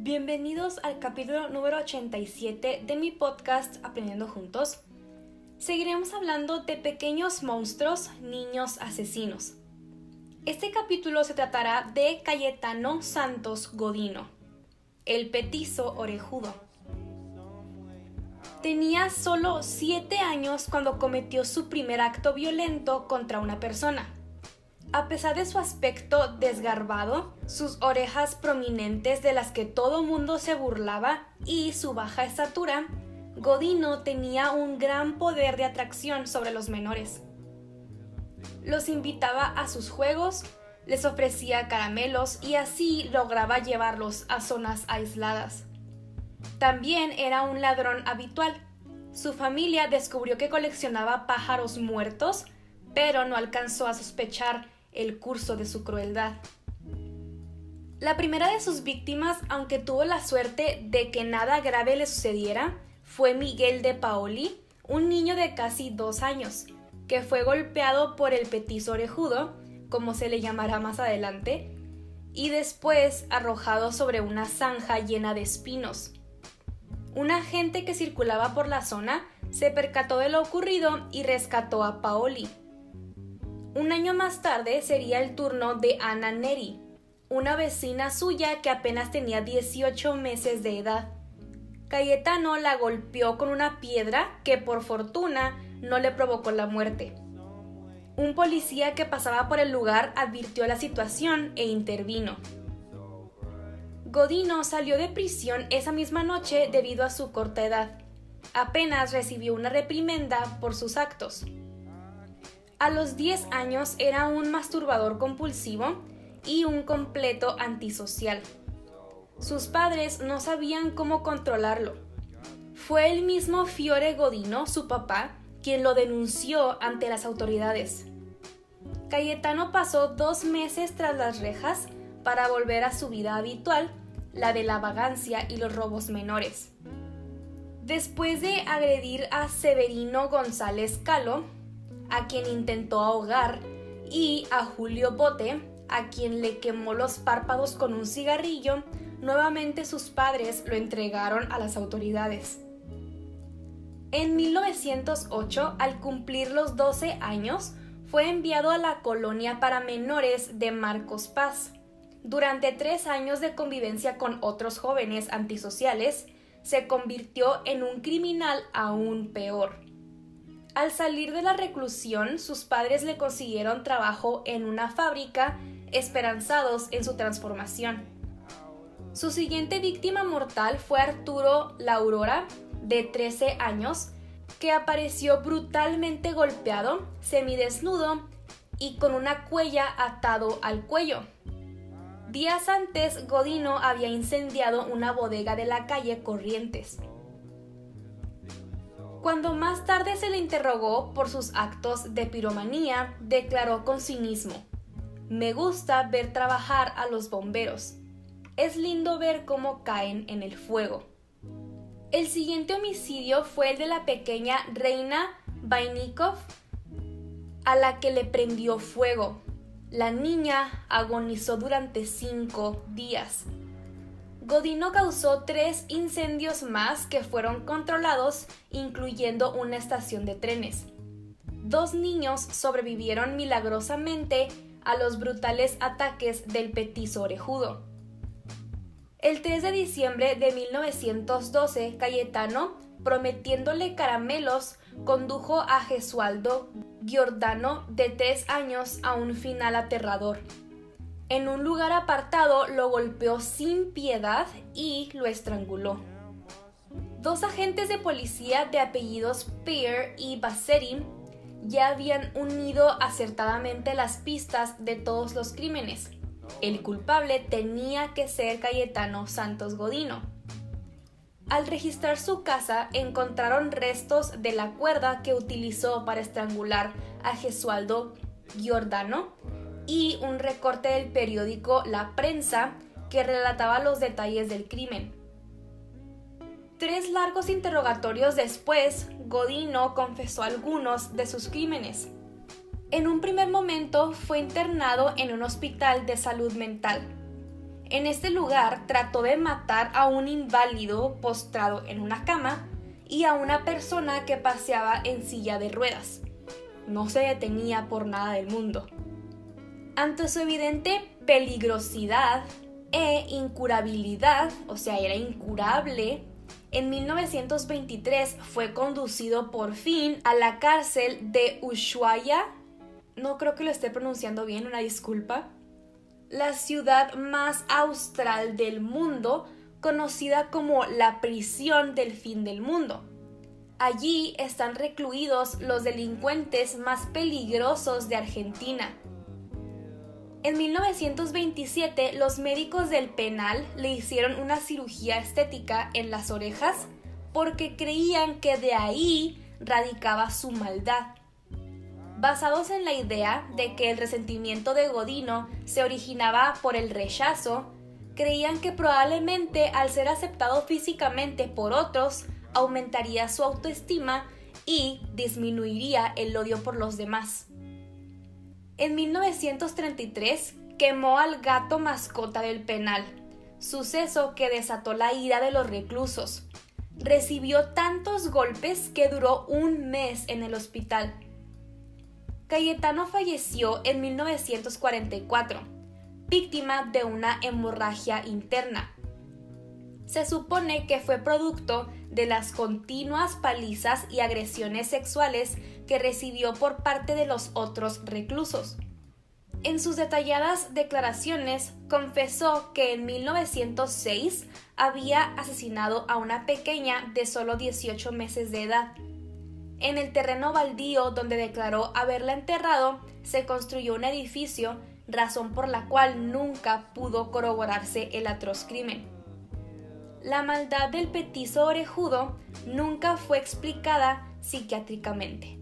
Bienvenidos al capítulo número 87 de mi podcast Aprendiendo Juntos. Seguiremos hablando de pequeños monstruos, niños asesinos. Este capítulo se tratará de Cayetano Santos Godino, el petizo orejudo. Tenía solo 7 años cuando cometió su primer acto violento contra una persona. A pesar de su aspecto desgarbado, sus orejas prominentes de las que todo mundo se burlaba y su baja estatura, Godino tenía un gran poder de atracción sobre los menores. Los invitaba a sus juegos, les ofrecía caramelos y así lograba llevarlos a zonas aisladas. También era un ladrón habitual. Su familia descubrió que coleccionaba pájaros muertos, pero no alcanzó a sospechar el curso de su crueldad. La primera de sus víctimas, aunque tuvo la suerte de que nada grave le sucediera, fue Miguel de Paoli, un niño de casi dos años, que fue golpeado por el petiso orejudo, como se le llamará más adelante, y después arrojado sobre una zanja llena de espinos. Un agente que circulaba por la zona se percató de lo ocurrido y rescató a Paoli. Un año más tarde sería el turno de Ana Neri, una vecina suya que apenas tenía 18 meses de edad. Cayetano la golpeó con una piedra que por fortuna no le provocó la muerte. Un policía que pasaba por el lugar advirtió la situación e intervino. Godino salió de prisión esa misma noche debido a su corta edad. Apenas recibió una reprimenda por sus actos. A los 10 años era un masturbador compulsivo y un completo antisocial. Sus padres no sabían cómo controlarlo. Fue el mismo Fiore Godino, su papá, quien lo denunció ante las autoridades. Cayetano pasó dos meses tras las rejas para volver a su vida habitual, la de la vagancia y los robos menores. Después de agredir a Severino González Calo, a quien intentó ahogar, y a Julio Bote, a quien le quemó los párpados con un cigarrillo, nuevamente sus padres lo entregaron a las autoridades. En 1908, al cumplir los 12 años, fue enviado a la colonia para menores de Marcos Paz. Durante tres años de convivencia con otros jóvenes antisociales, se convirtió en un criminal aún peor. Al salir de la reclusión, sus padres le consiguieron trabajo en una fábrica, esperanzados en su transformación. Su siguiente víctima mortal fue Arturo La Aurora, de 13 años, que apareció brutalmente golpeado, semidesnudo y con una cuella atado al cuello. Días antes, Godino había incendiado una bodega de la calle Corrientes. Cuando más tarde se le interrogó por sus actos de piromanía, declaró con cinismo, Me gusta ver trabajar a los bomberos. Es lindo ver cómo caen en el fuego. El siguiente homicidio fue el de la pequeña Reina Vainikov, a la que le prendió fuego. La niña agonizó durante cinco días. Godino causó tres incendios más que fueron controlados, incluyendo una estación de trenes. Dos niños sobrevivieron milagrosamente a los brutales ataques del petiso orejudo. El 3 de diciembre de 1912, Cayetano, prometiéndole caramelos, condujo a Gesualdo Giordano de tres años a un final aterrador. En un lugar apartado lo golpeó sin piedad y lo estranguló. Dos agentes de policía de apellidos Peer y Bassetti ya habían unido acertadamente las pistas de todos los crímenes. El culpable tenía que ser Cayetano Santos Godino. Al registrar su casa encontraron restos de la cuerda que utilizó para estrangular a Gesualdo Giordano y un recorte del periódico La Prensa que relataba los detalles del crimen. Tres largos interrogatorios después, Godino confesó algunos de sus crímenes. En un primer momento fue internado en un hospital de salud mental. En este lugar trató de matar a un inválido postrado en una cama y a una persona que paseaba en silla de ruedas. No se detenía por nada del mundo. Ante su evidente peligrosidad e incurabilidad, o sea, era incurable, en 1923 fue conducido por fin a la cárcel de Ushuaia. No creo que lo esté pronunciando bien, una disculpa. La ciudad más austral del mundo, conocida como la prisión del fin del mundo. Allí están recluidos los delincuentes más peligrosos de Argentina. En 1927 los médicos del penal le hicieron una cirugía estética en las orejas porque creían que de ahí radicaba su maldad. Basados en la idea de que el resentimiento de Godino se originaba por el rechazo, creían que probablemente al ser aceptado físicamente por otros, aumentaría su autoestima y disminuiría el odio por los demás. En 1933 quemó al gato mascota del penal, suceso que desató la ira de los reclusos. Recibió tantos golpes que duró un mes en el hospital. Cayetano falleció en 1944, víctima de una hemorragia interna. Se supone que fue producto de las continuas palizas y agresiones sexuales que recibió por parte de los otros reclusos. En sus detalladas declaraciones confesó que en 1906 había asesinado a una pequeña de solo 18 meses de edad. En el terreno baldío donde declaró haberla enterrado se construyó un edificio, razón por la cual nunca pudo corroborarse el atroz crimen. La maldad del petizo orejudo nunca fue explicada psiquiátricamente.